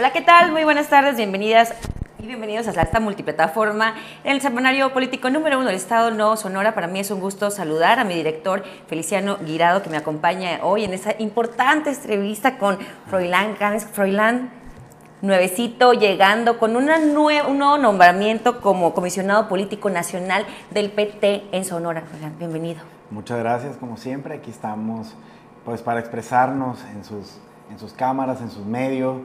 Hola, ¿qué tal? Muy buenas tardes, bienvenidas y bienvenidos a esta multiplataforma en el semanario político número uno del Estado Nuevo Sonora. Para mí es un gusto saludar a mi director Feliciano Guirado, que me acompaña hoy en esta importante entrevista con Froilán Ganes. Froilán, nuevecito, llegando con un nuevo nombramiento como comisionado político nacional del PT en Sonora. Froilán, bienvenido. Muchas gracias, como siempre. Aquí estamos pues para expresarnos en sus, en sus cámaras, en sus medios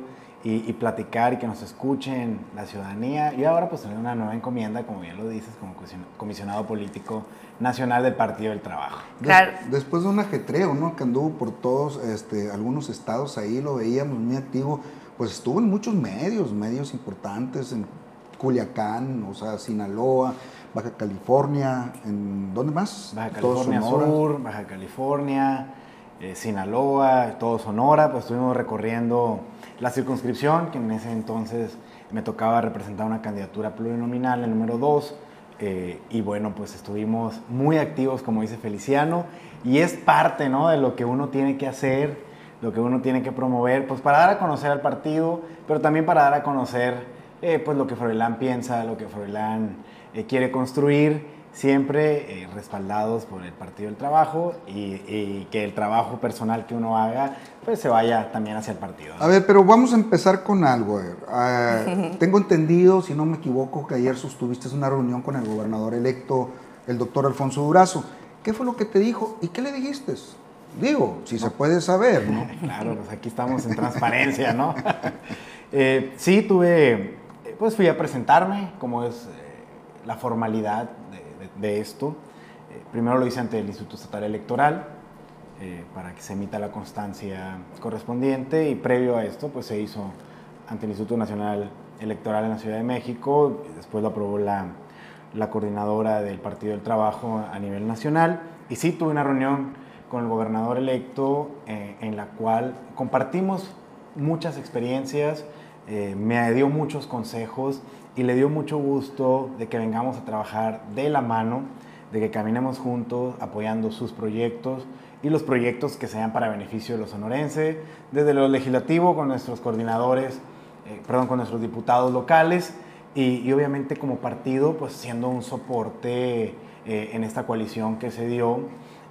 y, platicar y que nos escuchen la ciudadanía. Y ahora pues tener una nueva encomienda, como bien lo dices, como comisionado político nacional del Partido del Trabajo. Claro. después de un ajetreo, ¿no? Que anduvo por todos, este, algunos estados ahí, lo veíamos muy activo, pues estuvo en muchos medios, medios importantes, en Culiacán, o sea, Sinaloa, Baja California, ¿en dónde más? Baja California Sur, Baja California, eh, Sinaloa, todo Sonora, pues estuvimos recorriendo la circunscripción, que en ese entonces me tocaba representar una candidatura plurinominal, el número 2, eh, y bueno, pues estuvimos muy activos, como dice Feliciano, y es parte ¿no? de lo que uno tiene que hacer, lo que uno tiene que promover, pues para dar a conocer al partido, pero también para dar a conocer eh, pues lo que Froilán piensa, lo que Froilán eh, quiere construir siempre eh, respaldados por el Partido del Trabajo y, que el trabajo personal que uno haga pues se vaya también hacia el partido. A ver, pero vamos a empezar con algo. Ah, tengo entendido, si no me equivoco, que ayer sostuviste una reunión con el gobernador electo, el doctor Alfonso Durazo. ¿Qué fue lo que te dijo y qué le dijiste? Digo, si se puede saber, ¿no? claro, pues aquí estamos en transparencia, ¿no? Eh, sí, tuve, pues fui a presentarme, como es eh, la formalidad de esto. Eh, primero lo hice ante el Instituto Estatal Electoral eh, para que se emita la constancia correspondiente y previo a esto pues se hizo ante el Instituto Nacional Electoral en la Ciudad de México, después lo aprobó la, la coordinadora del Partido del Trabajo a nivel nacional y sí tuve una reunión con el gobernador electo eh, en la cual compartimos muchas experiencias, me dio muchos consejos y le dio mucho gusto de que vengamos a trabajar de la mano, de que caminemos juntos apoyando sus proyectos y los proyectos que sean para beneficio de los sonorenses, desde lo legislativo con nuestros coordinadores, eh, perdón, con nuestros diputados locales y, obviamente como partido, pues siendo un soporte eh, en esta coalición que se dio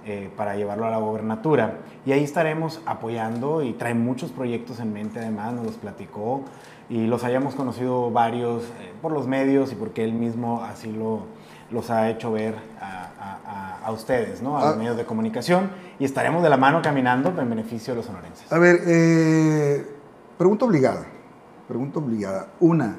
eh, para llevarlo a la gobernatura. Y ahí estaremos apoyando y trae muchos proyectos en mente, además nos los platicó y los hayamos conocido varios eh, por los medios y porque él mismo así lo, los ha hecho ver a, a, ustedes, ¿no? a los ah. medios de comunicación y estaremos de la mano caminando en beneficio de los sonorenses. A ver, eh, pregunta obligada, pregunta obligada. Una,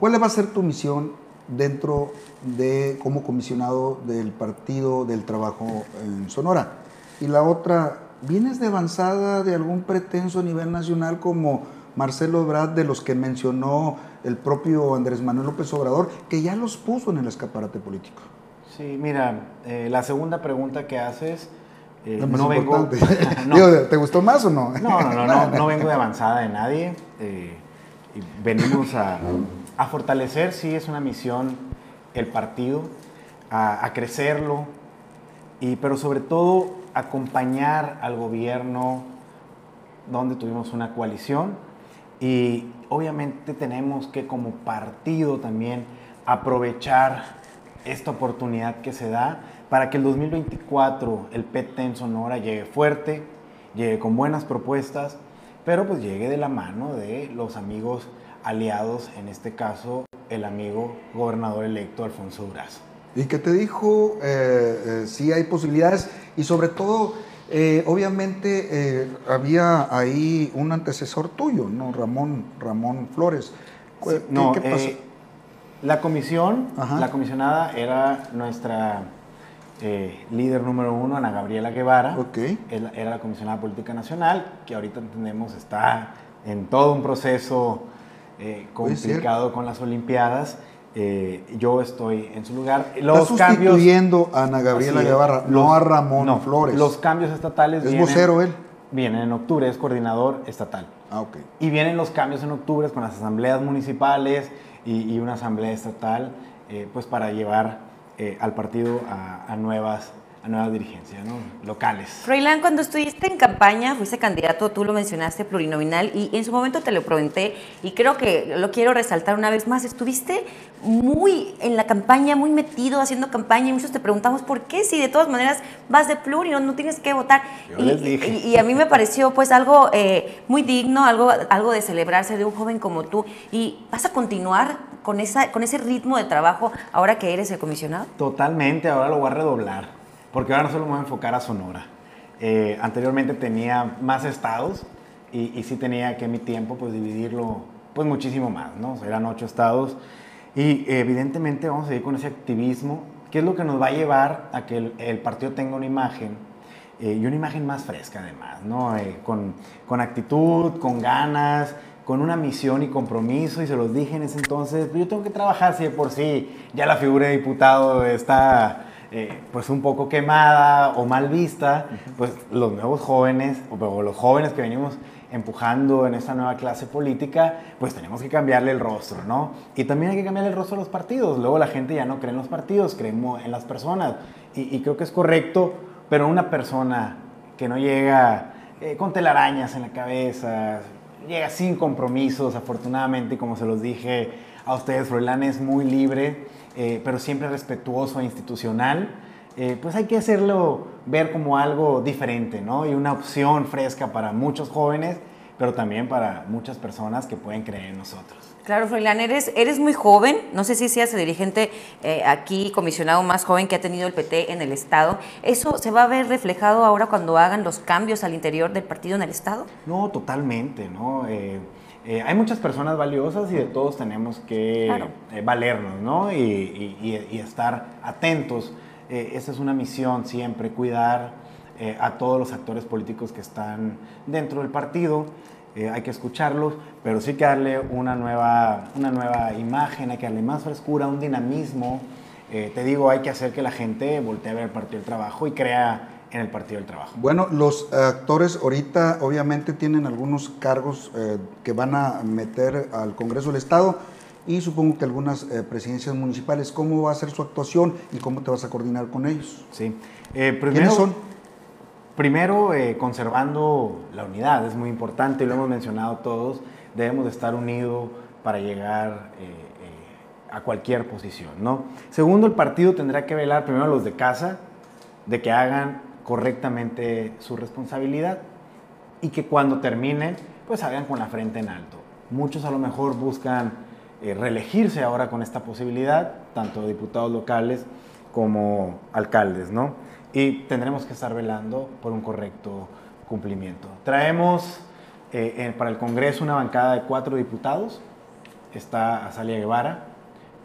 ¿cuál va a ser tu misión dentro de como comisionado del Partido del Trabajo en Sonora? Y la otra, ¿vienes de avanzada de algún pretenso a nivel nacional como Marcelo Ebrard, de los que mencionó el propio Andrés Manuel López Obrador, que ya los puso en el escaparate político. Sí, mira, eh, la segunda pregunta que haces, eh, no vengo... ¿Te gustó más o no? No, no, no, no, vengo de avanzada de nadie. Eh, venimos a, fortalecer, sí, es una misión el partido, a, a crecerlo, y, pero sobre todo acompañar al gobierno donde tuvimos una coalición y obviamente tenemos que como partido también aprovechar esta oportunidad que se da para que el 2024 el PT en Sonora llegue fuerte, llegue con buenas propuestas, pero pues llegue de la mano de los amigos aliados, en este caso el amigo gobernador electo Alfonso Durazo. ¿Y qué te dijo? Eh, eh, si hay posibilidades y sobre todo eh, obviamente eh, había ahí un antecesor tuyo, ¿no? Ramón, Ramón Flores. ¿Qué, no, pasó? La comisión, la comisionada era nuestra líder número uno, Ana Gabriela Guevara. Okay. Era la comisionada política nacional, que ahorita entendemos está en todo un proceso complicado con las Olimpiadas. Eh, yo estoy en su lugar. Los Está sustituyendo a Ana Gabriela Guevara, no a Ramón Flores. Los cambios estatales. ¿Es vocero él? Vienen en octubre, es coordinador estatal. Ah, ok. Y vienen los cambios en octubre con las asambleas municipales y, una asamblea estatal, eh, pues para llevar eh, al partido a, nuevas a nuevas dirigencias ¿no? locales. Froilán, cuando estuviste en campaña, fuiste candidato, tú lo mencionaste, plurinominal, y en su momento te lo pregunté, y creo que lo quiero resaltar una vez más, estuviste muy en la campaña, muy metido haciendo campaña, y muchos te preguntamos por qué, si de todas maneras vas de plur y no, tienes que votar. Yo les dije. Y, y, a mí me pareció pues algo eh, muy digno, algo, algo de celebrarse de un joven como tú, y vas a continuar con, esa, con ese ritmo de trabajo ahora que eres el comisionado. Totalmente, ahora lo voy a redoblar porque ahora no solo voy a enfocar a Sonora. Eh, anteriormente tenía más estados y, y, sí tenía que mi tiempo pues dividirlo pues muchísimo más, ¿no? O sea, eran ocho estados y evidentemente vamos a seguir con ese activismo, que es lo que nos va a llevar a que el, el partido tenga una imagen eh, y una imagen más fresca además, ¿no? Eh, con, con actitud, con ganas, con una misión y compromiso, y se los dije en ese entonces, pues yo tengo que trabajar si de por sí ya la figura de diputado está eh, pues un poco quemada o mal vista, pues los nuevos jóvenes, o los jóvenes que venimos empujando en esta nueva clase política, pues tenemos que cambiarle el rostro, ¿no? Y también hay que cambiarle el rostro a los partidos. Luego la gente ya no cree en los partidos, creemos en las personas. Y, y creo que es correcto, pero una persona que no llega eh, con telarañas en la cabeza, llega sin compromisos, afortunadamente, como se los dije a ustedes, Froilán es muy libre eh, pero siempre respetuoso e institucional, eh, pues hay que hacerlo ver como algo diferente, ¿no? Y una opción fresca para muchos jóvenes, pero también para muchas personas que pueden creer en nosotros. Claro, Froilán, eres, eres muy joven, no sé si seas el dirigente eh, aquí, comisionado más joven que ha tenido el PT en el Estado. ¿Eso se va a ver reflejado ahora cuando hagan los cambios al interior del partido en el Estado? No, totalmente, ¿no? Eh, eh, hay muchas personas valiosas y de todos tenemos que Claro. eh, valernos, ¿no? Y, y- y- estar atentos. Eh, esa es una misión siempre, cuidar eh, a todos los actores políticos que están dentro del partido. Eh, hay que escucharlos, pero sí que darle una nueva, una nueva imagen, hay que darle más frescura, un dinamismo. Eh, te digo, hay que hacer que la gente voltee a ver el Partido del Trabajo y crea en el Partido del Trabajo. Bueno, los actores ahorita obviamente tienen algunos cargos eh, que van a meter al Congreso del Estado y supongo que algunas eh, presidencias municipales. ¿Cómo va a ser su actuación y cómo te vas a coordinar con ellos? Sí. Eh, primero, ¿Quiénes son? Primero, eh, conservando la unidad, es muy importante, y lo hemos mencionado todos, debemos de estar unidos para llegar a cualquier posición, ¿no? Segundo, el partido tendrá que velar primero a los de casa, de que hagan correctamente su responsabilidad y que cuando terminen, pues hagan con la frente en alto. Muchos a lo mejor buscan eh, reelegirse ahora con esta posibilidad, tanto diputados locales como alcaldes, ¿no? Y tendremos que estar velando por un correcto cumplimiento. Traemos eh, para el Congreso una bancada de cuatro diputados. Está Azalia Guevara,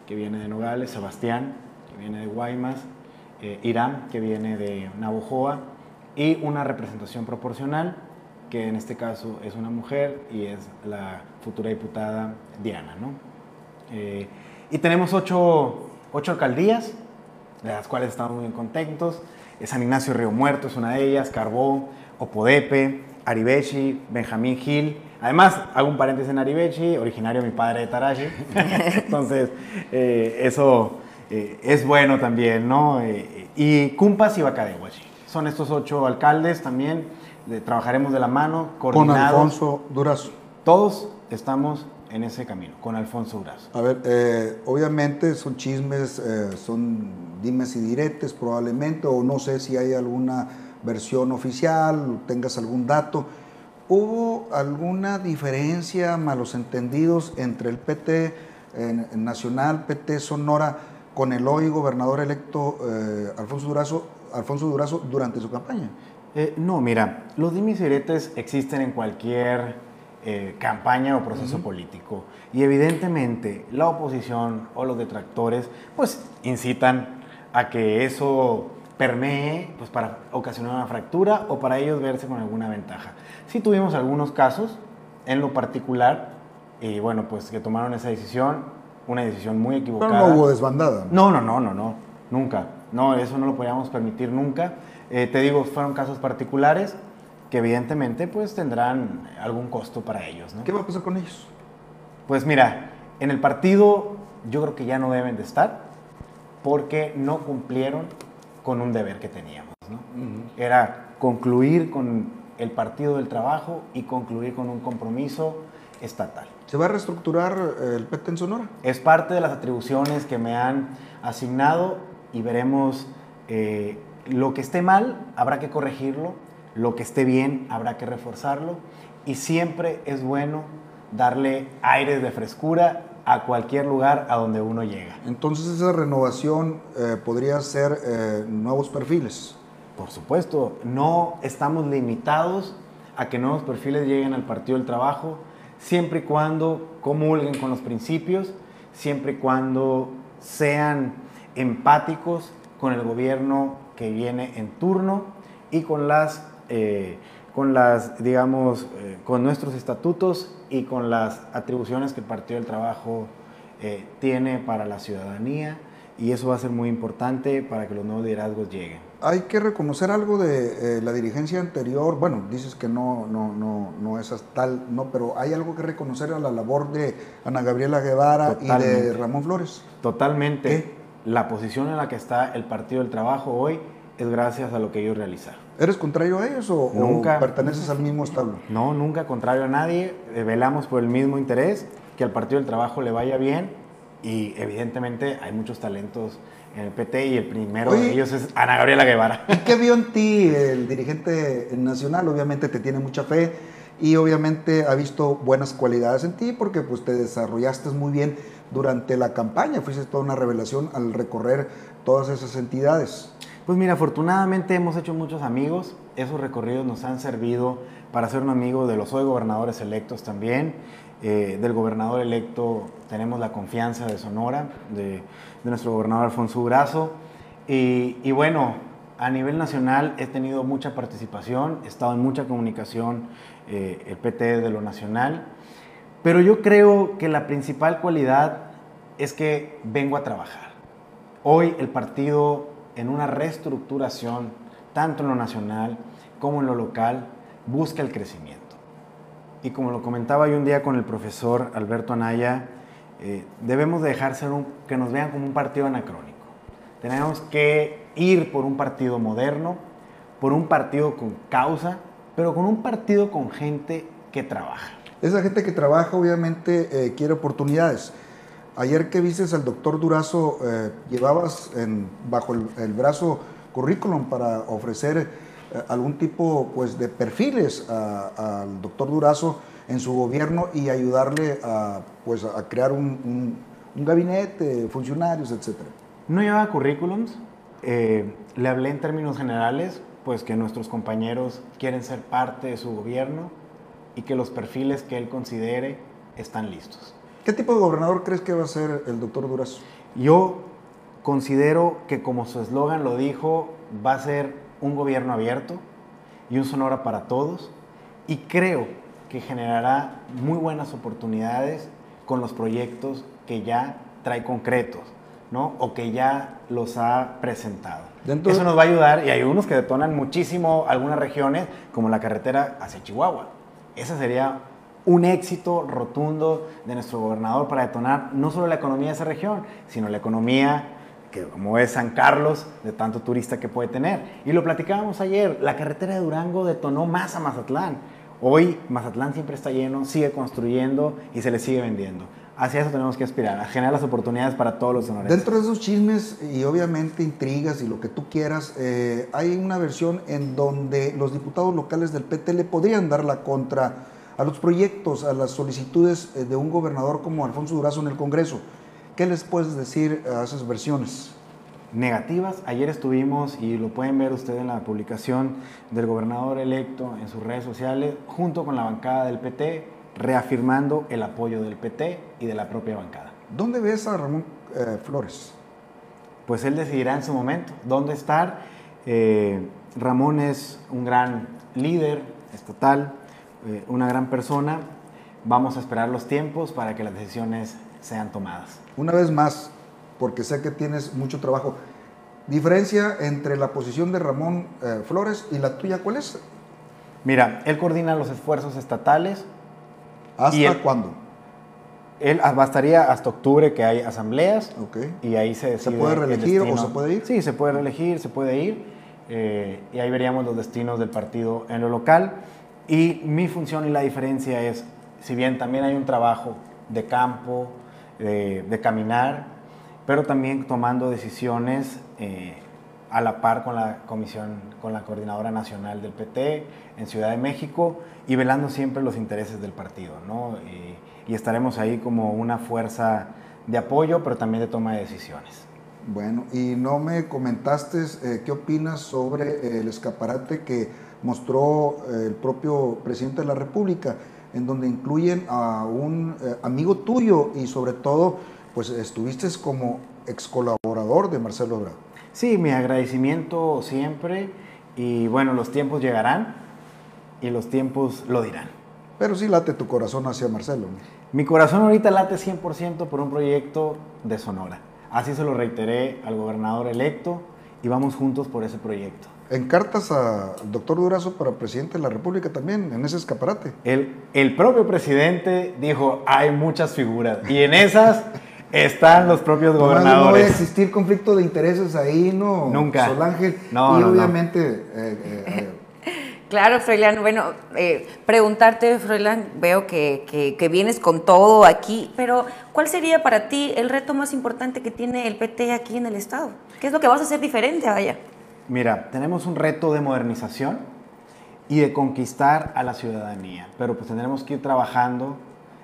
que viene de Nogales, Sebastián, que viene de Guaymas, eh, Irán, que viene de Navojoa, y una representación proporcional, que en este caso es una mujer y es la futura diputada Diana. ¿no? Eh, y tenemos ocho, ocho alcaldías, de las cuales estamos muy contentos. Eh, San Ignacio Río Muerto es una de ellas, Carbó, Opodepe, Aribechi, Benjamín Gil. Además, hago un paréntesis en Aribechi, originario de mi padre de Tarashi. Entonces, eso eh, es bueno también, ¿no? Eh, y Cumpas y Bacadehuachi. Son estos ocho alcaldes también. de- trabajaremos de la mano, Con coordinados. Alfonso Durazo. Todos estamos en ese camino, con Alfonso Durazo. A ver, eh, obviamente son chismes, son dimes y diretes probablemente, o no sé si hay alguna versión oficial, tengas algún dato. ¿Hubo alguna diferencia, malos entendidos entre el PT eh, Nacional, PT Sonora, con el hoy gobernador electo eh, Alfonso, Durazo, Alfonso Durazo durante su campaña? Eh, no, mira, los diretes existen en cualquier eh, campaña o proceso político. Y evidentemente la oposición o los detractores pues incitan a que eso permee pues, para ocasionar una fractura o para ellos verse con alguna ventaja. Sí tuvimos algunos casos en lo particular y bueno, pues que tomaron esa decisión, una decisión muy Pero equivocada. no hubo desbandada. No, no, no, no, no, nunca. No, eso no lo podíamos permitir nunca. Eh, te digo, fueron casos particulares que evidentemente pues tendrán algún costo para ellos, ¿no? ¿Qué va a pasar con ellos? Pues mira, en el partido yo creo que ya no deben de estar porque no cumplieron con un deber que teníamos. ¿no? Era concluir con el Partido del Trabajo y concluir con un compromiso estatal. ¿Se va a reestructurar eh, el PT en Sonora? Es parte de las atribuciones que me han asignado y veremos eh, lo que esté mal, habrá que corregirlo, lo que esté bien, habrá que reforzarlo y siempre es bueno darle aires de frescura a cualquier lugar a donde uno llega. Entonces esa renovación eh, podría ser eh, nuevos perfiles. Por supuesto, no estamos limitados a que nuevos perfiles lleguen al Partido del Trabajo, siempre y cuando comulguen con los principios, siempre y cuando sean empáticos con el gobierno que viene en turno y con las, eh, con las digamos, eh, con nuestros estatutos y con las atribuciones que el Partido del Trabajo eh, tiene para la ciudadanía y eso va a ser muy importante para que los nuevos liderazgos lleguen. Hay que reconocer algo de la dirigencia anterior, bueno, dices que no, no, no, no es tal, no, pero hay algo que reconocer a la labor de Ana Gabriela Guevara y de Ramón Flores. Totalmente la posición en la que está el Partido del Trabajo hoy es gracias a lo que ellos realizaron. ¿Eres contrario a ellos o, nunca, perteneces al mismo establo? No, nunca contrario a nadie. Eh, velamos por el mismo interés, que al Partido del Trabajo le vaya bien y evidentemente hay muchos talentos en el PT y el primero de ellos es Ana Gabriela Guevara. ¿Y qué vio en ti el dirigente nacional? Obviamente te tiene mucha fe y obviamente ha visto buenas cualidades en ti porque pues te desarrollaste muy bien durante la campaña. Fuiste toda una revelación al recorrer todas esas entidades. Pues mira, afortunadamente hemos hecho muchos amigos. Esos recorridos nos han servido para ser un amigo de los hoy gobernadores electos también. Eh, del gobernador electo tenemos la confianza de Sonora, de, nuestro gobernador Alfonso Brazo. Y, bueno, a nivel nacional he tenido mucha participación, he estado en mucha comunicación, eh, el PT de lo nacional. Pero yo creo que la principal cualidad es que vengo a trabajar. Hoy el partido en una reestructuración, tanto en lo nacional como en lo local, busca el crecimiento. Y como lo comentaba yo un día con el profesor Alberto Anaya, eh, debemos dejar que nos vean como un partido anacrónico. Tenemos que ir por un partido moderno, por un partido con causa, pero con un partido con gente que trabaja. Esa gente que trabaja obviamente eh, quiere oportunidades. Ayer que viste al doctor Durazo, eh, llevabas bajo el, brazo currículum para ofrecer algún tipo pues, de perfiles al doctor Durazo en su gobierno y ayudarle a, pues, a crear un, un, gabinete, funcionarios, etc. No llevaba currículums, le hablé en términos generales, pues que nuestros compañeros quieren ser parte de su gobierno y que los perfiles que él considere están listos. ¿Qué tipo de gobernador crees que va a ser el doctor Durazo? Yo considero que como su eslogan lo dijo, va a ser un gobierno abierto y un Sonora para todos y creo que generará muy buenas oportunidades con los proyectos que ya trae concretos, ¿no? O que ya los ha presentado. Eso nos va a ayudar y hay unos que detonan muchísimo algunas regiones, como la carretera hacia Chihuahua. Ese sería un éxito rotundo de nuestro gobernador para detonar no solo la economía de esa región, sino la economía que como es San Carlos, de tanto turista que puede tener. Y lo platicábamos ayer, la carretera de Durango detonó más a Mazatlán. Hoy Mazatlán siempre está lleno, sigue construyendo y se le sigue vendiendo. Hacia eso tenemos que aspirar, a generar las oportunidades para todos los sonorenses. Dentro de esos chismes y obviamente intrigas y lo que tú quieras, eh, hay una versión en donde los diputados locales del PT le podrían dar la contra a los proyectos, a las solicitudes eh, de un gobernador como Alfonso Durazo en el Congreso. ¿Qué les puedes decir a esas versiones? Negativas. Ayer estuvimos, y lo pueden ver ustedes en la publicación del gobernador electo en sus redes sociales, junto con la bancada del PT, reafirmando el apoyo del PT y de la propia bancada. ¿Dónde ves a Ramón eh, Flores? Pues él decidirá en su momento dónde estar. Eh, Ramón es un gran líder estatal, eh, una gran persona. Vamos a esperar los tiempos para que las decisiones sean tomadas. Una vez más, porque sé que tienes mucho trabajo, diferencia entre la posición de Ramón Flores y la tuya, ¿cuál es? Mira, él coordina los esfuerzos estatales, ¿Hasta cuándo? Él bastaría hasta octubre que hay asambleas y ahí se decide. ¿Se puede reelegir o se puede ir? Sí, se puede reelegir, se puede ir. eh, y ahí veríamos los destinos del partido en lo local. Y mi función y la diferencia es, si bien también hay un trabajo de campo, de, caminar, pero también tomando decisiones eh, a la par con la comisión, con la coordinadora nacional del PT en Ciudad de México y velando siempre los intereses del partido, ¿no? Y, estaremos ahí como una fuerza de apoyo, pero también de toma de decisiones. Bueno, y no me comentaste eh, qué opinas sobre el escaparate que mostró eh, el propio presidente de la República, en donde incluyen a un eh, amigo tuyo y sobre todo, pues estuviste como ex colaborador de Marcelo Ebrard. Sí, mi agradecimiento siempre y bueno, los tiempos llegarán y los tiempos lo dirán. Pero sí late tu corazón hacia Marcelo. Mi corazón ahorita late 100% por un proyecto de Sonora. Así se lo reiteré al gobernador electo y vamos juntos por ese proyecto. En cartas al doctor Durazo para presidente de la República también, en ese escaparate. El, el propio presidente dijo, hay muchas figuras y en esas están los propios gobernadores. No, va a existir conflicto de intereses ahí, ¿no? Nunca. Sol Ángel. No, y obviamente... Eh, eh, claro, Froilán, bueno, eh, preguntarte, Froilán, veo que, que, vienes con todo aquí, pero ¿cuál sería para ti el reto más importante que tiene el PT aquí en el Estado? ¿Qué es lo que vas a hacer diferente allá? Mira, tenemos un reto de modernización y de conquistar a la ciudadanía, pero pues tendremos que ir trabajando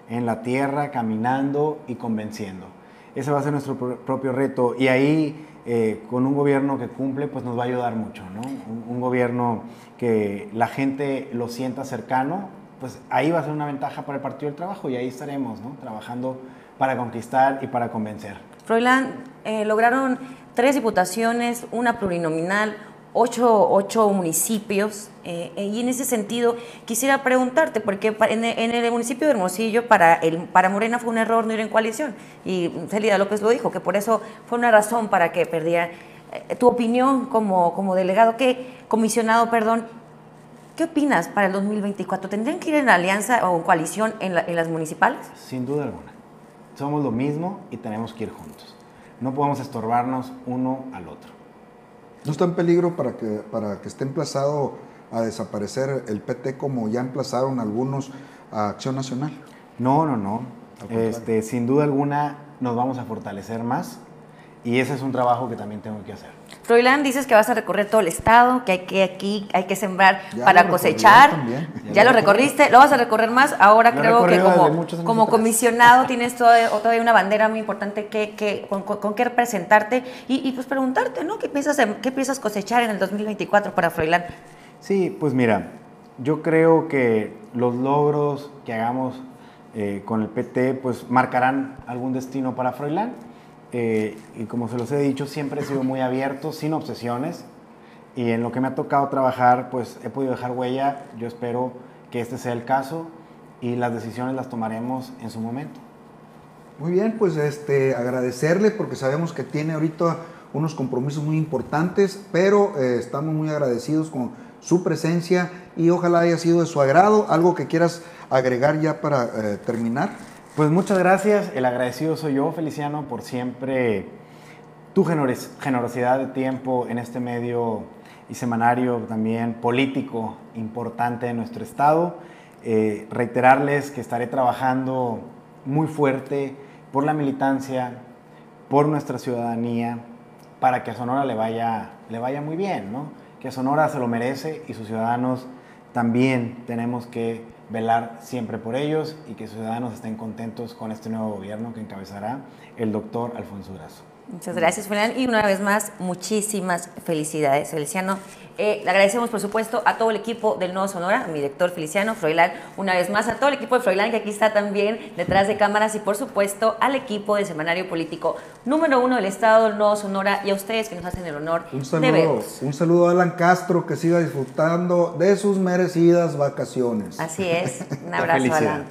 en la tierra, caminando y convenciendo. Ese va a ser nuestro propio reto y ahí eh, con un gobierno que cumple pues nos va a ayudar mucho, ¿no? Un, gobierno que la gente lo sienta cercano, pues ahí va a ser una ventaja para el Partido del Trabajo y ahí estaremos, ¿no? Trabajando para conquistar y para convencer. Froilán, eh, lograron tres diputaciones, una plurinominal, ocho, ocho municipios. Eh, y en ese sentido, quisiera preguntarte, porque en, el municipio de Hermosillo, para, el, para Morena fue un error no ir en coalición. Y Celida López lo dijo, que por eso fue una razón para que perdiera. Eh, tu opinión como, como delegado, que, comisionado, perdón, ¿qué opinas para el 2024? ¿Tendrían que ir en alianza o en coalición en, en las municipales? Sin duda alguna. Somos lo mismo y tenemos que ir juntos no podemos estorbarnos uno al otro. ¿No está en peligro para que, para que esté emplazado a desaparecer el PT como ya emplazaron algunos a Acción Nacional? No, no, no. Este, sin duda alguna nos vamos a fortalecer más y ese es un trabajo que también tengo que hacer. Froilán, dices que vas a recorrer todo el estado, que hay que aquí hay que sembrar para cosechar. Ya, lo recorriste, lo vas a recorrer más. Ahora creo que como, como comisionado tienes todavía, una bandera muy importante que, que con, qué representarte y, pues preguntarte, ¿no? ¿Qué piensas, ¿Qué piensas cosechar en el 2024 para Froilán? Sí, pues mira, yo creo que los logros que hagamos eh, con el PT pues marcarán algún destino para Froilán eh, y como se los he dicho, siempre he sido muy abierto, sin obsesiones. Y en lo que me ha tocado trabajar, pues he podido dejar huella. Yo espero que este sea el caso y las decisiones las tomaremos en su momento. Muy bien, pues este, agradecerle porque sabemos que tiene ahorita unos compromisos muy importantes, pero eh, estamos muy agradecidos con su presencia y ojalá haya sido de su agrado. ¿Algo que quieras agregar ya para eh, terminar? Pues muchas gracias, el agradecido soy yo, Feliciano, por siempre tu generosidad de tiempo en este medio y semanario también político importante de nuestro estado. Eh, reiterarles que estaré trabajando muy fuerte por la militancia, por nuestra ciudadanía, para que a Sonora le vaya, le vaya muy bien, ¿no? Que Sonora se lo merece y sus ciudadanos también tenemos que velar siempre por ellos y que ciudadanos estén contentos con este nuevo gobierno que encabezará el doctor Alfonso Durazo. Muchas gracias, Fernán. Y una vez más, muchísimas felicidades, Feliciano. Eh, le agradecemos, por supuesto, a todo el equipo del Nuevo Sonora, a mi director Feliciano, Froilán, una vez más, a todo el equipo de Froilán, que aquí está también detrás de cámaras, y por supuesto, al equipo del Semanario Político número uno del Estado, del Nuevo Sonora, y a ustedes que nos hacen el honor un saludo, Un saludo a Alan Castro, que siga disfrutando de sus merecidas vacaciones. Así es. Un abrazo, Alan.